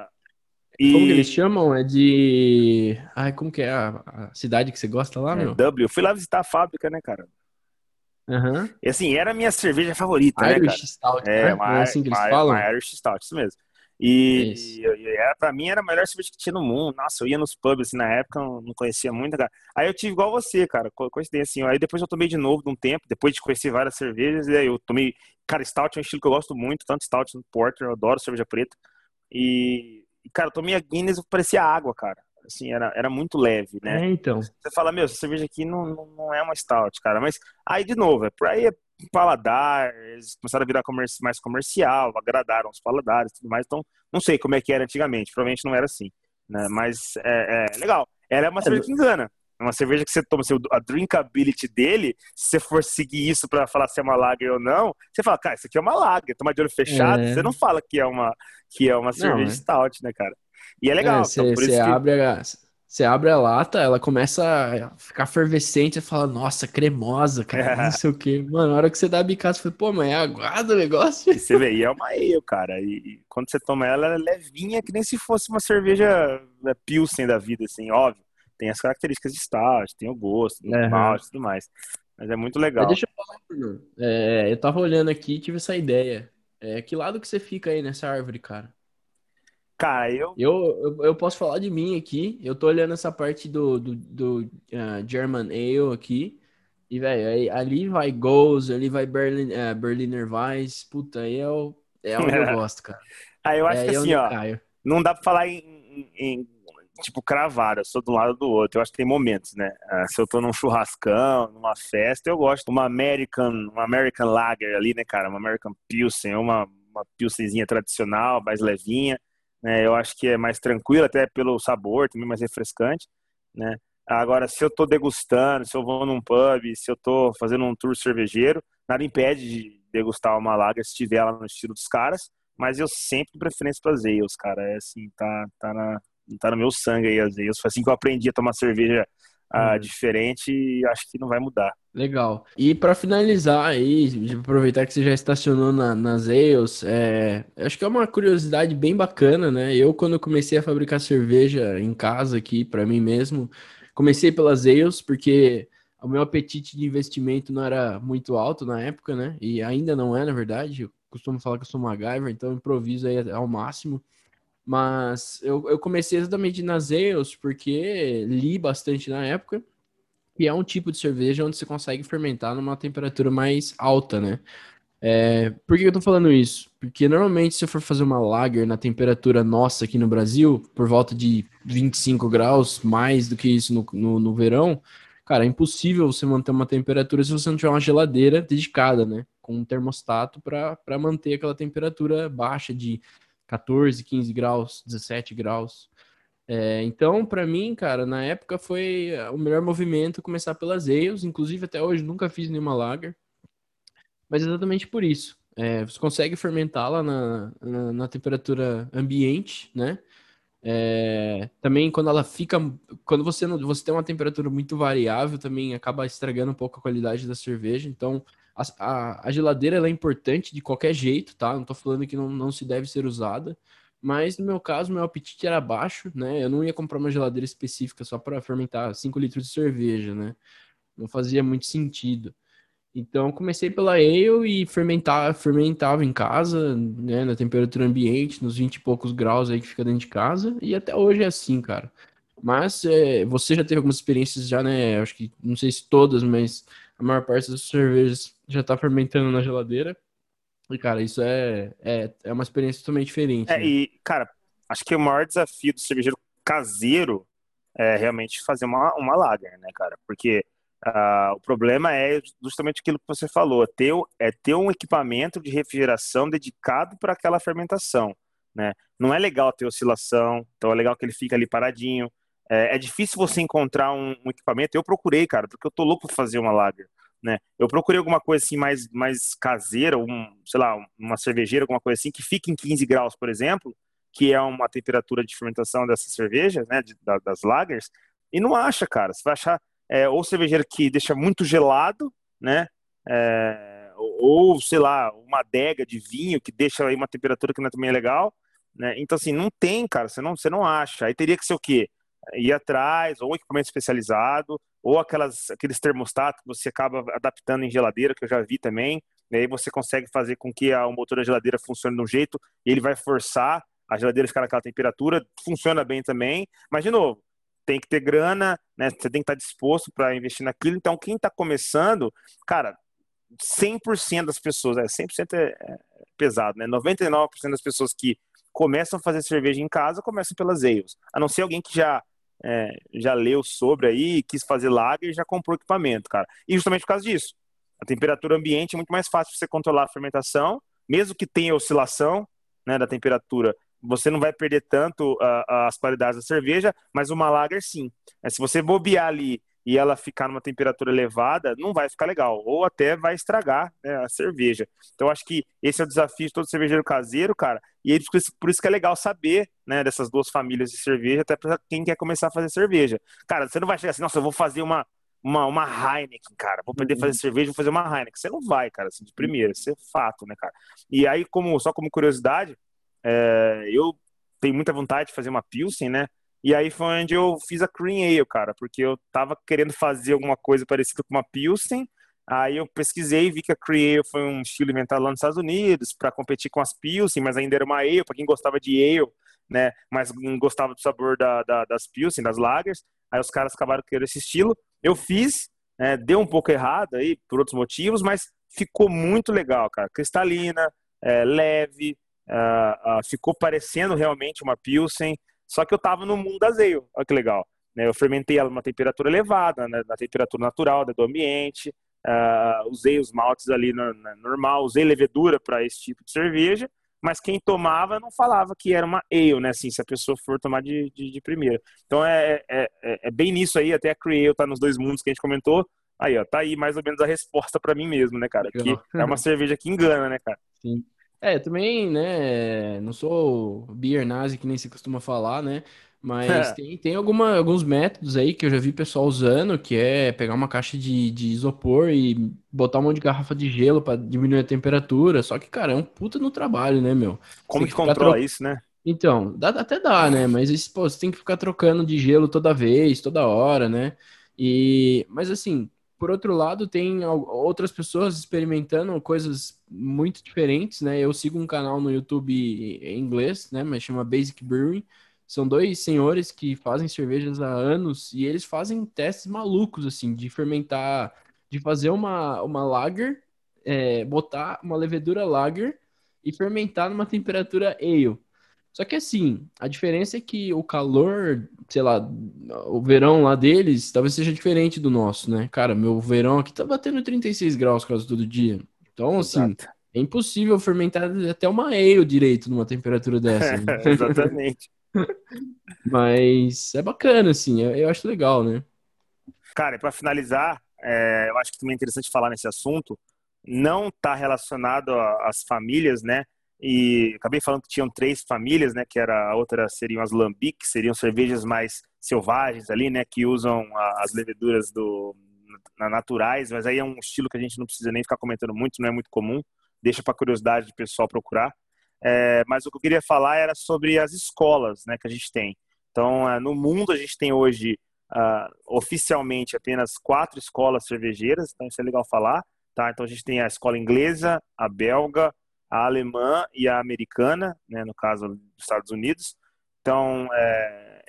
e... Como que eles chamam? É de. Ai, como que é a, a cidade que você gosta lá, é, meu? W. Eu fui lá visitar a fábrica, né, cara? Uhum. E assim, era a minha cerveja favorita, Irish né, cara? Stout, é, né? uma, é assim que eles uma, falam? Uma Irish Stout, isso mesmo. E, e, e era, pra mim era a melhor cerveja que tinha no mundo. Nossa, eu ia nos pubs assim, na época, não conhecia muito, cara. Aí eu tive igual você, cara, coincidência assim. Aí depois eu tomei de novo de um tempo, depois de conhecer várias cervejas, e aí eu tomei. Cara, Stout é um estilo que eu gosto muito, tanto Stout quanto Porter, eu adoro cerveja preta. E, cara, eu tomei a Guinness, parecia água, cara. Assim, era, era muito leve, né? É, então. Você fala, meu, essa cerveja aqui não, não, é uma Stout, cara. Mas aí, de novo, é por aí é paladar, eles começaram a virar comerci mais comercial, agradaram os paladares e tudo mais. Então, não sei como é que era antigamente, provavelmente não era assim. Né? Mas é, é legal. Ela é uma cerveja que engana. É uma cerveja que você toma, assim, a drinkability dele, se você for seguir isso para falar se é uma lager ou não, você fala, cara, isso aqui é uma lager, toma de olho fechado, é. você não fala que é uma, que é uma cerveja não, é. stout, né, cara? E é legal. Você é, então, abre a, você abre a lata, ela começa a ficar fervescente, e fala, nossa, cremosa, cara, não sei o quê. Mano, na hora que você dá a bicada, você fala, pô, mas é aguado o negócio. E você vê, e é uma ale, cara. E, e, quando você toma ela, ela é levinha, que nem se fosse uma cerveja né, Pilsen da vida, assim, óbvio. Tem as características de stout, tem o gosto, tem uhum. malte e tudo mais. Mas é muito legal. Mas deixa eu falar, Bruno. É, eu tava olhando aqui e tive essa ideia. É, que lado que você fica aí nessa árvore, cara? Cara, eu... eu... Eu, eu. posso falar de mim aqui. Eu tô olhando essa parte do, do, do uh, German Ale aqui. E, velho, ali vai Goals, ali vai Berlin, uh, Berliner Weiss. Puta, aí é, o, é onde eu gosto, cara. ah, eu acho é, que assim, ó. Caio. Não dá pra falar em, em, tipo, cravar. Eu sou do lado do outro. Eu acho que tem momentos, né? Uh, se eu tô num churrascão, numa festa, eu gosto. Uma American, uma American Lager ali, né, cara? Uma American Pilsen, uma, uma Pilsenzinha tradicional, mais levinha. Né? Eu acho que é mais tranquilo, até pelo sabor, também mais refrescante. Né? Agora, se eu estou degustando, se eu vou num pub, se eu estou fazendo um tour cervejeiro, nada impede de degustar uma lager se tiver ela no estilo dos caras, mas eu sempre preferência para as cara. É assim, tá, tá, na, tá no meu sangue aí as ales. Foi assim que eu aprendi a tomar cerveja uh, diferente e acho que não vai mudar. Legal. E para finalizar aí, aproveitar que você já estacionou na, nas ales, é, acho que é uma curiosidade bem bacana, né? Eu, quando comecei a fabricar cerveja em casa aqui, para mim mesmo, comecei pelas ales, porque o meu apetite de investimento não era muito alto na época, né? E ainda não é, na verdade. Eu costumo falar que eu sou MacGyver, então improviso aí ao máximo. Mas eu, eu comecei exatamente nas ales porque li bastante na época. E é um tipo de cerveja onde você consegue fermentar numa temperatura mais alta, né? É, por que eu tô falando isso? Porque normalmente se eu for fazer uma lager na temperatura nossa aqui no Brasil, por volta de 25 graus, mais do que isso no, no, no verão, cara, é impossível você manter uma temperatura se você não tiver uma geladeira dedicada, né? Com um termostato para manter aquela temperatura baixa de 14, 15 graus, 17 graus. É, então, para mim, cara, na época foi o melhor movimento começar pelas ales. Inclusive, até hoje nunca fiz nenhuma lager. Mas exatamente por isso. É, você consegue fermentá-la na, na, na, temperatura ambiente, né? É, também quando ela fica. Quando você, você tem uma temperatura muito variável, também acaba estragando um pouco a qualidade da cerveja. Então, a, a, a geladeira é importante de qualquer jeito, tá? Não tô falando que não, não se deve ser usada. Mas no meu caso, meu apetite era baixo, né? Eu não ia comprar uma geladeira específica só para fermentar 5 litros de cerveja, né? Não fazia muito sentido. Então comecei pela ale e fermentar, fermentava em casa, né, na temperatura ambiente, nos 20 e poucos graus aí que fica dentro de casa, e até hoje é assim, cara. Mas é, você já teve algumas experiências já, né? Acho que não sei se todas, mas a maior parte das cervejas já tá fermentando na geladeira. E, cara, isso é, é, é uma experiência totalmente diferente. É, né? e, cara, acho que o maior desafio do cervejeiro caseiro é realmente fazer uma, uma lager, né, cara? Porque Uh, o problema é justamente aquilo que você falou, é ter, é ter um equipamento de refrigeração dedicado para aquela fermentação. Né? Não é legal ter oscilação, então é legal que ele fique ali paradinho. É, é difícil você encontrar um, um, equipamento. Eu procurei, cara, porque eu tô louco para fazer uma lager. Né? Eu procurei alguma coisa assim mais, mais caseira, um, sei lá, uma cervejeira, alguma coisa assim, que fique em 15 graus, por exemplo, que é uma temperatura de fermentação dessa cerveja, né, de, da, das lagers, e não acha, cara. Você vai achar é, ou cervejeiro que deixa muito gelado, né? É, ou, sei lá, uma adega de vinho que deixa aí uma temperatura que não é também legal, né? Então, assim, não tem, cara, você não, você não acha. Aí teria que ser o quê? Ir atrás, ou equipamento especializado, ou aquelas, aqueles termostatos que você acaba adaptando em geladeira, que eu já vi também, e aí você consegue fazer com que a, o motor da geladeira funcione de um jeito, e ele vai forçar a geladeira ficar naquela temperatura, funciona bem também, mas de novo, tem que ter grana, né? Você tem que estar disposto para investir naquilo. Então, quem está começando, cara, 100% das pessoas, é 100% é, é pesado, né? 99% das pessoas que começam a fazer cerveja em casa começam pelas ales. A não ser alguém que já é, já leu sobre aí, quis fazer lager e já comprou equipamento, cara. E justamente por causa disso. A temperatura ambiente é muito mais fácil você controlar a fermentação, mesmo que tenha oscilação né, da temperatura você não vai perder tanto uh, as qualidades da cerveja, mas uma lager sim. É, se você bobear ali e ela ficar numa temperatura elevada, não vai ficar legal, ou até vai estragar né, a cerveja. Então, acho que esse é o desafio de todo cervejeiro caseiro, cara, e é por isso que é legal saber né, dessas duas famílias de cerveja, até para quem quer começar a fazer cerveja. Cara, você não vai chegar assim, nossa, eu vou fazer uma, uma, uma Heineken, cara, vou poder fazer uhum. cerveja, vou fazer uma Heineken. Você não vai, cara, assim, de primeira, isso é fato, né, cara? E aí, como, só como curiosidade, é, eu tenho muita vontade de fazer uma Pilsen, né? E aí foi onde eu fiz a Cream Ale, cara, porque eu tava querendo fazer alguma coisa parecida com uma Pilsen. Aí eu pesquisei e vi que a Cream Ale foi um estilo inventado lá nos Estados Unidos para competir com as Pilsen, mas ainda era uma Ale, para quem gostava de Ale, né? Mas não gostava do sabor da, da, das Pilsen, das lagers. Aí os caras acabaram querendo esse estilo. Eu fiz, né, deu um pouco errado aí por outros motivos, mas ficou muito legal, cara. Cristalina, é, leve, Uh, uh, ficou parecendo realmente uma Pilsen, só que eu estava no mundo da ale, olha que legal. Né? Eu fermentei ela numa temperatura elevada, né? na temperatura natural do ambiente, uh, usei os maltes ali no, no, normal, usei levedura para esse tipo de cerveja, mas quem tomava não falava que era uma ale, né? Assim, se a pessoa for tomar de, de, de primeira. Então é, é, é, é, bem nisso aí, até a Creale tá nos dois mundos que a gente comentou. Aí, ó, tá aí mais ou menos a resposta para mim mesmo, né, cara? Que é uma cerveja que engana, né, cara? Sim. É, também, né, não sou beer nazi que nem se costuma falar, né, mas tem, tem alguma, alguns métodos aí que eu já vi pessoal usando, que é pegar uma caixa de, de isopor e botar um monte de garrafa de gelo para diminuir a temperatura, só que, cara, é um puta no trabalho, né, meu? Como que controla tro... isso, né? Então, dá, até dá, né, mas isso, pô, você tem que ficar trocando de gelo toda vez, toda hora, né, e, mas assim, por outro lado, tem outras pessoas experimentando coisas muito diferentes, né? Eu sigo um canal no YouTube em inglês, né? Mas chama Basic Brewing. São dois senhores que fazem cervejas há anos e eles fazem testes malucos, assim, de fermentar, de fazer uma, uma lager, é, botar uma levedura lager e fermentar numa temperatura ale. Só que assim, a diferença é que o calor, sei lá, o verão lá deles talvez seja diferente do nosso, né? Cara, meu verão aqui tá batendo 36 graus quase todo dia. Então, assim, Exato. é impossível fermentar até uma ale direito numa temperatura dessa. Né? Exatamente. Mas é bacana, assim, eu, eu acho legal, né? Cara, e para finalizar, é, eu acho que também é interessante falar nesse assunto, não tá relacionado às famílias, né? e acabei falando que tinham três famílias, né, que era a outra seriam as lambic, seriam cervejas mais selvagens ali, né, que usam as leveduras do naturais, mas aí é um estilo que a gente não precisa nem ficar comentando muito, não é muito comum, deixa para curiosidade do pessoal procurar. É, mas o que eu queria falar era sobre as escolas, né, que a gente tem. Então, é, no mundo a gente tem hoje uh, oficialmente apenas quatro escolas cervejeiras, então isso é legal falar, tá? Então a gente tem a escola inglesa, a belga, a alemã e a americana, né, no caso dos Estados Unidos. Então, é,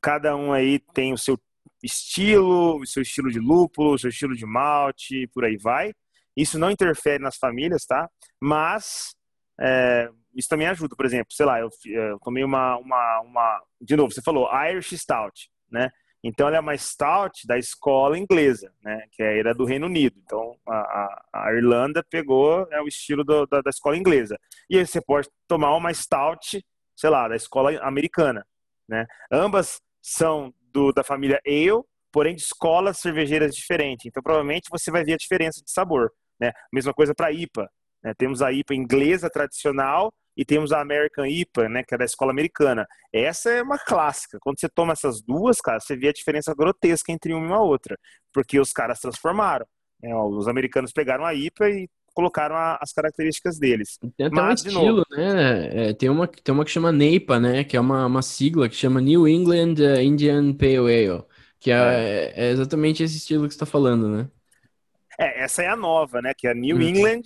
cada um aí tem o seu estilo, seu estilo de lúpulo, seu estilo de malte, por aí vai. Isso não interfere nas famílias, tá? Mas é, isso também ajuda. Por exemplo, sei lá, eu, eu tomei uma, uma, uma, De novo, você falou Irish Stout, né? Então ela é uma stout da escola inglesa, né? Que era do Reino Unido. Então a, a, Irlanda pegou é, o estilo do, da, da, escola inglesa. E aí você pode tomar uma stout, sei lá, da escola americana, né? Ambas são do, da família Ale, porém de escolas cervejeiras diferentes. Então provavelmente você vai ver a diferença de sabor, né? Mesma coisa para IPA. Né? Temos a IPA inglesa tradicional e temos a American IPA, né, que é da escola americana. Essa é uma clássica. Quando você toma essas duas, cara, você vê a diferença grotesca entre uma e a outra, porque os caras transformaram. Né? Os americanos pegaram a IPA e colocaram a, as características deles. Tem até Mas, um estilo, né? É, tem, uma, tem uma que chama NEIPA, né? Que é uma, uma sigla que chama New England uh, Indian Pale Ale, que é, é. é exatamente esse estilo que você está falando, né? É, essa é a nova, né? Que é a New hum. England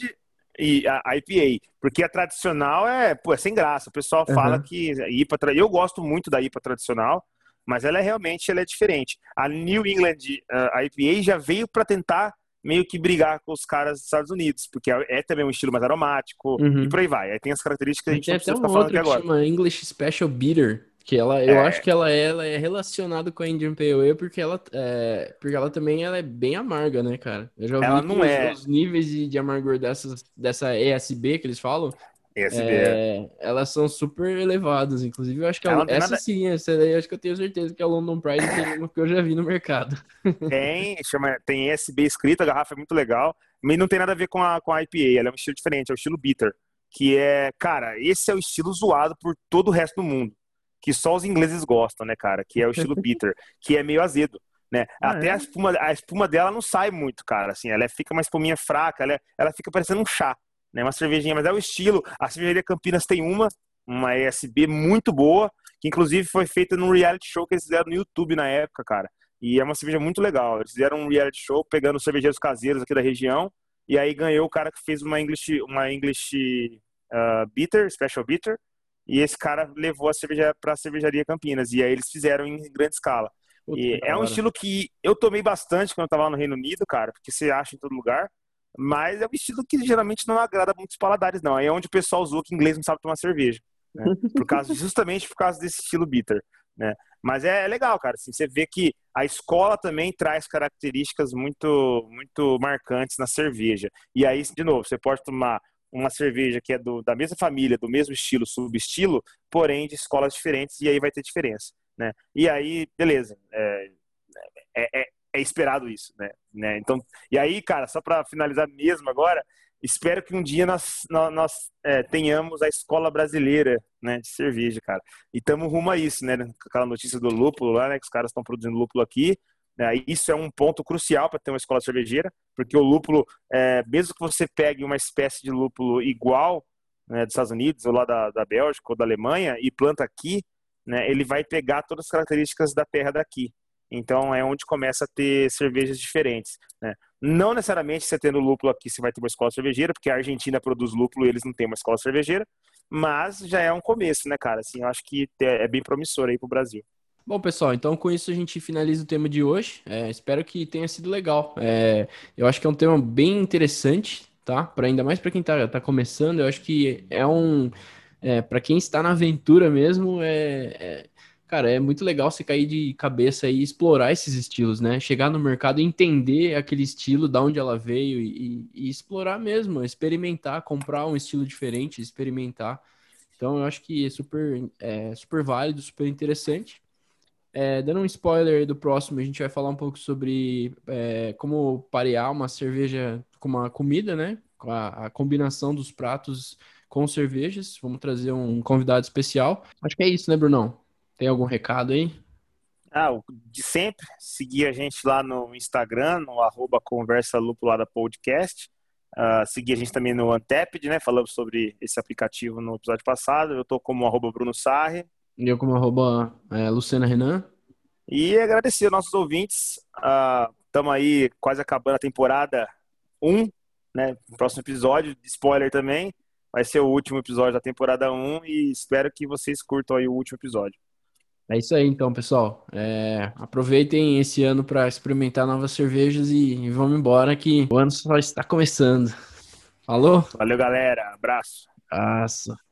e a IPA, porque a tradicional é, pô, é sem graça. O pessoal fala uhum. que IPA, eu gosto muito da IPA tradicional, mas ela é realmente ela é diferente. A New England uh, IPA já veio para tentar meio que brigar com os caras dos Estados Unidos, porque é, é também um estilo mais aromático uhum. e por aí vai. Aí tem as características que a gente tem não precisa ficar falando aqui agora. Chama English Special Bitter, que ela, eu é. acho que ela é, ela é relacionada com a Indian Pale Ale porque ela, é, porque ela também ela é bem amarga, né, cara? Eu já ela não os, é. os níveis de, de amargor dessas, dessa ESB que eles falam, ESB, é, é, elas são super elevadas. Inclusive, eu acho que ela, essa nada... sim, essa daí eu acho que eu tenho certeza que é a London Pride tem uma que eu já vi no mercado. Tem, chama, tem ESB escrito, a garrafa é muito legal, mas não tem nada a ver com a, com a IPA, ela é um estilo diferente, é o estilo bitter. Que é, cara, esse é o estilo zoado por todo o resto do mundo que só os ingleses gostam, né, cara? Que é o estilo bitter, que é meio azedo. Né? Ah, Até é? a, espuma, a espuma dela não sai muito, cara. Assim, ela fica uma espuminha fraca, ela, ela fica parecendo um chá, né? Uma cervejinha, mas é o estilo. A cervejaria Campinas tem uma, uma ESB muito boa, que inclusive foi feita num reality show que eles fizeram no YouTube na época, cara. E é uma cerveja muito legal. Eles fizeram um reality show pegando cervejeiros caseiros aqui da região, e aí ganhou o cara que fez uma English, uma English uh, Bitter, Special Bitter, e esse cara levou a cerveja para a cervejaria Campinas. E aí eles fizeram em grande escala. Puta, e é um estilo que eu tomei bastante quando eu estava no Reino Unido, cara, porque você acha em todo lugar. Mas é um estilo que geralmente não agrada muitos paladares, não. Aí é onde o pessoal usou que inglês não sabe tomar cerveja. Né? Por causa, justamente por causa desse estilo bitter. Né? Mas é, é legal, cara. Assim, você vê que a escola também traz características muito, muito marcantes na cerveja. E aí, de novo, você pode tomar uma cerveja que é do, da mesma família, do mesmo estilo, subestilo, porém de escolas diferentes, e aí vai ter diferença, né? E aí, beleza, é, é, é, esperado isso, né? né? Então, e aí, cara, só para finalizar mesmo agora, espero que um dia nós, nós, nós é, tenhamos a escola brasileira, né, de cerveja, cara. E estamos rumo a isso, né? Aquela notícia do lúpulo lá, né, que os caras estão produzindo lúpulo aqui, né? Isso é um ponto crucial para ter uma escola cervejeira, porque o lúpulo, é, mesmo que você pegue uma espécie de lúpulo igual né, dos Estados Unidos, ou lá da, da Bélgica, ou da Alemanha, e planta aqui, né, ele vai pegar todas as características da terra daqui. Então é onde começa a ter cervejas diferentes. Né? Não necessariamente você tendo lúpulo aqui você vai ter uma escola cervejeira, porque a Argentina produz lúpulo e eles não têm uma escola cervejeira, mas já é um começo, né, cara? Assim, eu acho que é bem promissor aí pro Brasil. Bom, pessoal, então com isso a gente finaliza o tema de hoje. É, espero que tenha sido legal. É, eu acho que é um tema bem interessante, tá? Para ainda mais para quem tá, tá começando, eu acho que é um. É, para quem está na aventura mesmo, é, é, cara, é muito legal você cair de cabeça e explorar esses estilos, né? Chegar no mercado entender aquele estilo, da onde ela veio e, e, e explorar mesmo, experimentar, comprar um estilo diferente, experimentar. Então, eu acho que é super, é, super válido, super interessante. É, dando um spoiler do próximo, a gente vai falar um pouco sobre é, como parear uma cerveja com uma comida, né? A, a, combinação dos pratos com cervejas. Vamos trazer um convidado especial. Acho que é isso, né, Brunão? Tem algum recado aí? Ah, de sempre, seguir a gente lá no Instagram, no arroba Conversa Lupulada Podcast. Uh, seguir a gente também no Antepid, né? Falamos sobre esse aplicativo no episódio passado. Eu tô como arroba Bruno Sarri. E eu como arroba é, Luciana Renan. E agradecer aos nossos ouvintes. Estamos uh, aí quase acabando a temporada 1, né? próximo episódio, spoiler também. Vai ser o último episódio da temporada 1 e espero que vocês curtam aí o último episódio. É isso aí então, pessoal. É, aproveitem esse ano para experimentar novas cervejas e, e vamos embora que o ano só está começando. Falou? Valeu, galera. Abraço. Abraço.